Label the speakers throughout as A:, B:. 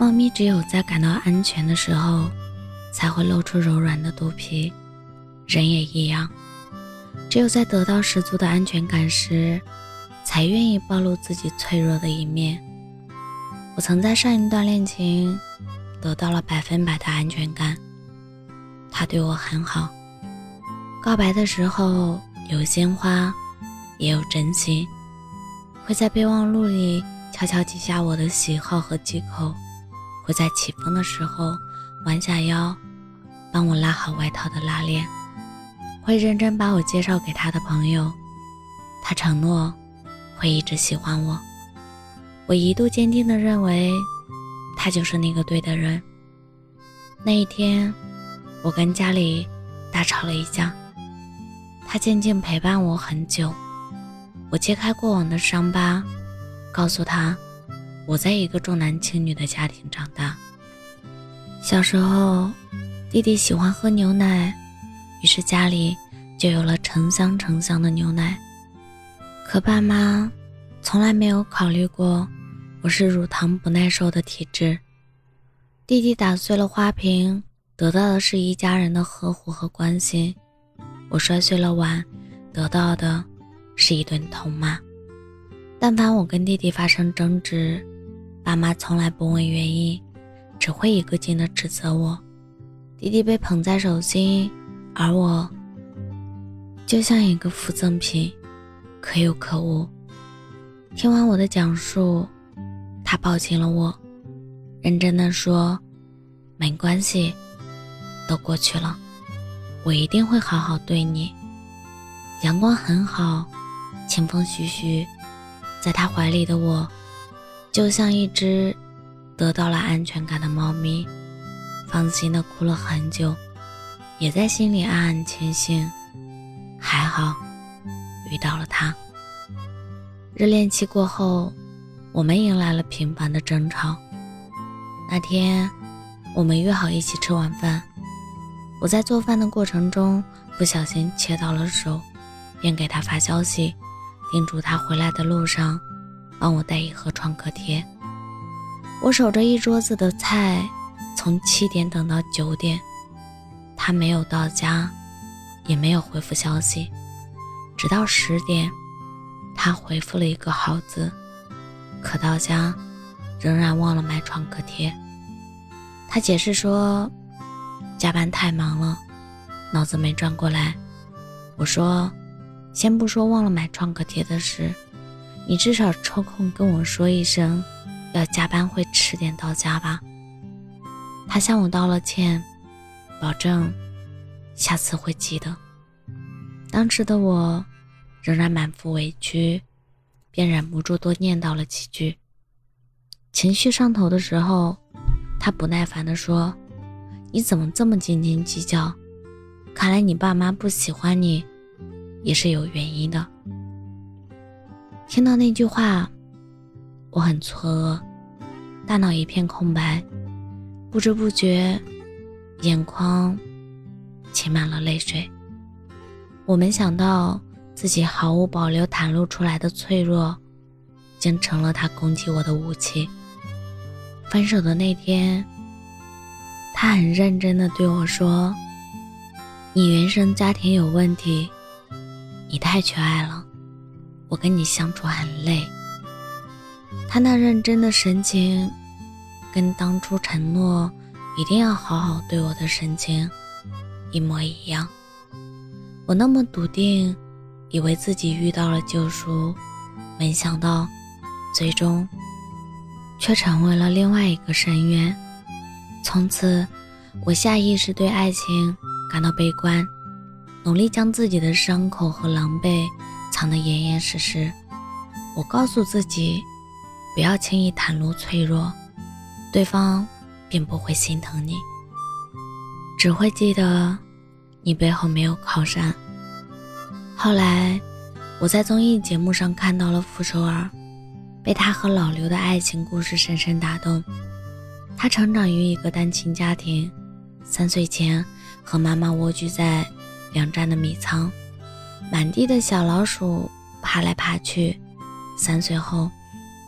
A: 猫咪只有在感到安全的时候，才会露出柔软的肚皮。人也一样，只有在得到十足的安全感时，才愿意暴露自己脆弱的一面。我曾在上一段恋情得到了百分百的安全感，他对我很好。告白的时候有鲜花，也有真心，会在备忘录里悄悄记下我的喜好和忌口，会在起风的时候弯下腰帮我拉好外套的拉链，会认真把我介绍给他的朋友。他承诺会一直喜欢我。我一度坚定地认为，他就是那个对的人。那一天，我跟家里大吵了一架。他静静陪伴我很久。我揭开过往的伤疤，告诉他，我在一个重男轻女的家庭长大。小时候，弟弟喜欢喝牛奶，于是家里就有了成箱成箱的牛奶。可爸妈从来没有考虑过。我是乳糖不耐受的体质。弟弟打碎了花瓶，得到的是一家人的呵护和关心；我摔碎了碗，得到的是一顿痛骂。但凡我跟弟弟发生争执，爸妈从来不问原因，只会一个劲地指责我。弟弟被捧在手心，而我就像一个附赠品，可有可无。听完我的讲述。他抱紧了我，认真的说：“没关系，都过去了，我一定会好好对你。”阳光很好，清风徐徐，在他怀里的我，就像一只得到了安全感的猫咪，放心的哭了很久，也在心里暗暗庆幸，还好遇到了他。热恋期过后。我们迎来了频繁的争吵。那天，我们约好一起吃晚饭。我在做饭的过程中不小心切到了手，便给他发消息，叮嘱他回来的路上帮我带一盒创可贴。我守着一桌子的菜，从七点等到九点，他没有到家，也没有回复消息，直到十点，他回复了一个好字。可到家，仍然忘了买创可贴。他解释说，加班太忙了，脑子没转过来。我说，先不说忘了买创可贴的事，你至少抽空跟我说一声，要加班会迟点到家吧。他向我道了歉，保证下次会记得。当时的我，仍然满腹委屈。便忍不住多念叨了几句。情绪上头的时候，他不耐烦地说：“你怎么这么斤斤计较？看来你爸妈不喜欢你，也是有原因的。”听到那句话，我很错愕，大脑一片空白，不知不觉，眼眶噙满了泪水。我没想到。自己毫无保留袒露出来的脆弱，竟成了他攻击我的武器。分手的那天，他很认真地对我说：“你原生家庭有问题，你太缺爱了，我跟你相处很累。”他那认真的神情，跟当初承诺一定要好好对我的神情一模一样。我那么笃定。以为自己遇到了救赎，没想到，最终却成为了另外一个深渊。从此，我下意识对爱情感到悲观，努力将自己的伤口和狼狈藏得严严实实。我告诉自己，不要轻易袒露脆弱，对方并不会心疼你，只会记得你背后没有靠山。后来，我在综艺节目上看到了傅首尔，被他和老刘的爱情故事深深打动。他成长于一个单亲家庭，三岁前和妈妈蜗居在粮站的米仓，满地的小老鼠爬来爬去。三岁后，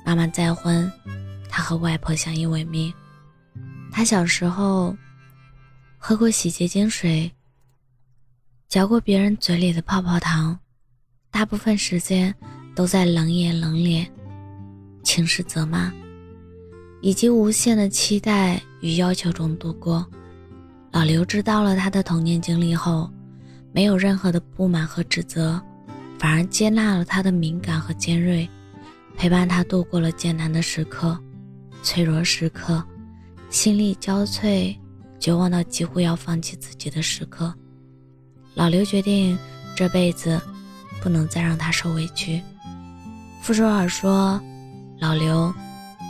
A: 妈妈再婚，他和外婆相依为命。他小时候喝过洗洁精水，嚼过别人嘴里的泡泡糖，大部分时间都在冷眼冷脸、轻视责骂，以及无限的期待与要求中度过。老刘知道了他的童年经历后，没有任何的不满和指责，反而接纳了他的敏感和尖锐，陪伴他度过了艰难的时刻、脆弱时刻。心力交瘁、绝望到几乎要放弃自己的时刻，老刘决定这辈子不能再让他受委屈。傅首尔说：“老刘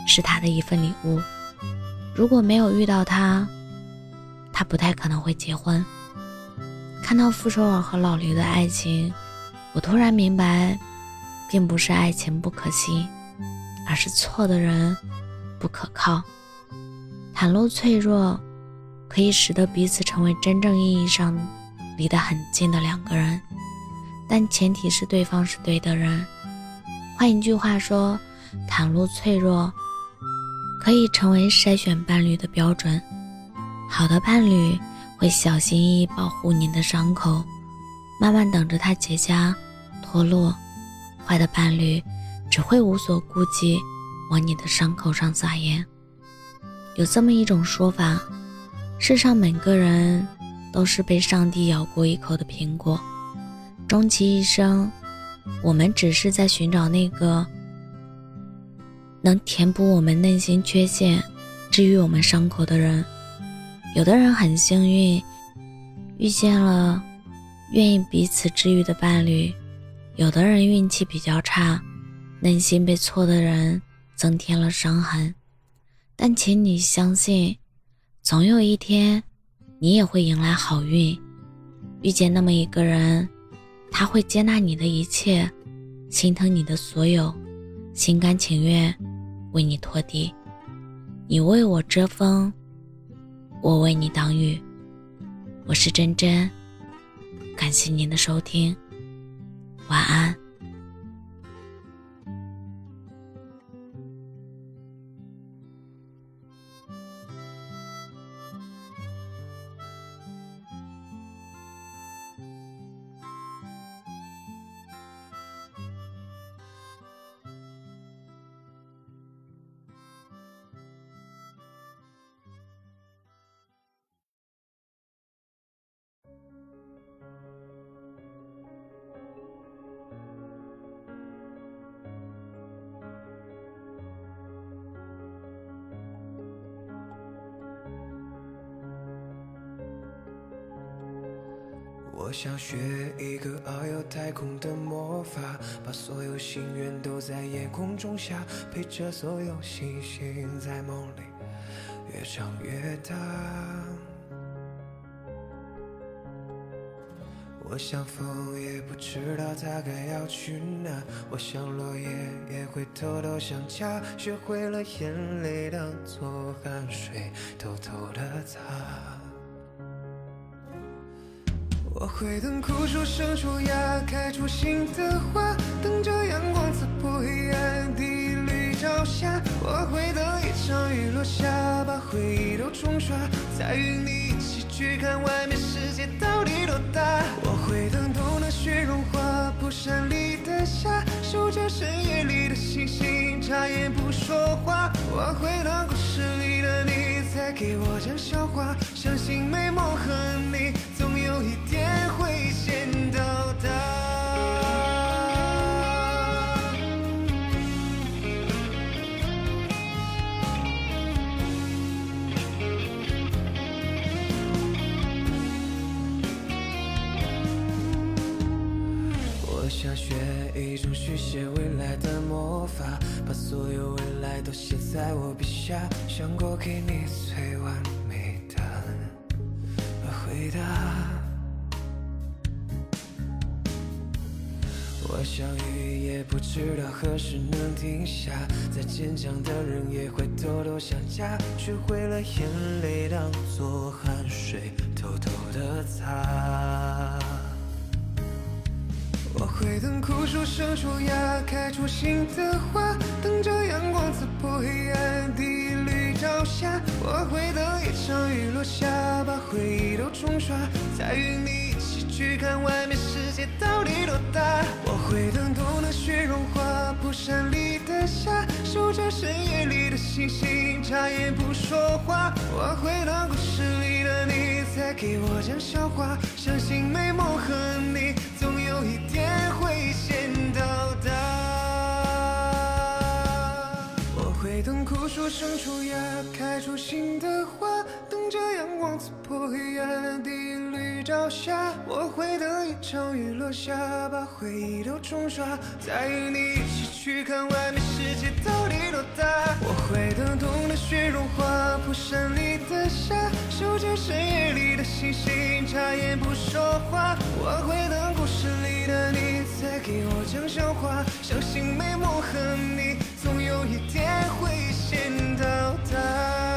A: 是他的一份礼物，如果没有遇到他，他不太可能会结婚。”看到傅首尔和老刘的爱情，我突然明白，并不是爱情不可信，而是错的人不可靠。袒露脆弱，可以使得彼此成为真正意义上离得很近的两个人，但前提是对方是对的人。换一句话说，袒露脆弱可以成为筛选伴侣的标准。好的伴侣会小心翼翼保护您的伤口，慢慢等着它结痂脱落；坏的伴侣只会无所顾忌，往你的伤口上撒盐。有这么一种说法，世上每个人都是被上帝咬过一口的苹果，终其一生，我们只是在寻找那个能填补我们内心缺陷、治愈我们伤口的人。有的人很幸运，遇见了愿意彼此治愈的伴侣；有的人运气比较差，内心被错的人增添了伤痕。但请你相信，总有一天，你也会迎来好运，遇见那么一个人，他会接纳你的一切，心疼你的所有，心甘情愿为你拖地。你为我遮风，我为你挡雨。我是真真，感谢您的收听，晚安。
B: 我想学一个遨游太空的魔法，把所有心愿都在夜空中下，陪着所有星星在梦里越长越大。我想风也不知道它该要去哪，我想落叶也会偷偷想家，学会了眼泪当做汗水，偷偷的擦。我会等枯树生出芽，开出新的花，等着阳光刺破黑暗，第一缕朝霞。我会等一场雨落下，把回忆都冲刷，再与你一起去看外面世界到底多大。我会等冬的雪融化，破山里的霞，守着深夜里的星星，眨眼不说话。我会等故事里的你再给我讲笑话，相信美梦和你。总有一天把所有未来都写在我笔下，想过给你最完美的回答。我想雨也不知道何时能停下，再坚强的人也会偷偷想家，学会了眼泪当做汗水，偷偷的擦。我会等枯树生出芽，开出新的花，等着阳光刺破黑暗，第一缕朝霞，我会等一场雨落下，把回忆都冲刷，再与你一起去看外面世界到底多大。我会等冬的雪融化，蒲扇里的夏，守着深夜里的星星，眨眼不说话。我会等故事里的你再给我讲笑话，生出芽，开出新的花，等着阳光刺破黑暗，第一缕朝霞。我会等一场雨落下，把回忆都冲刷，再与你一起去看外面世界到底多大。我会等冬的雪融化，蒲扇里的夏，守着深夜里的星星，眨眼不说话。我会等故事里的你再给我讲笑话，相信美梦和你总有一天会先到达。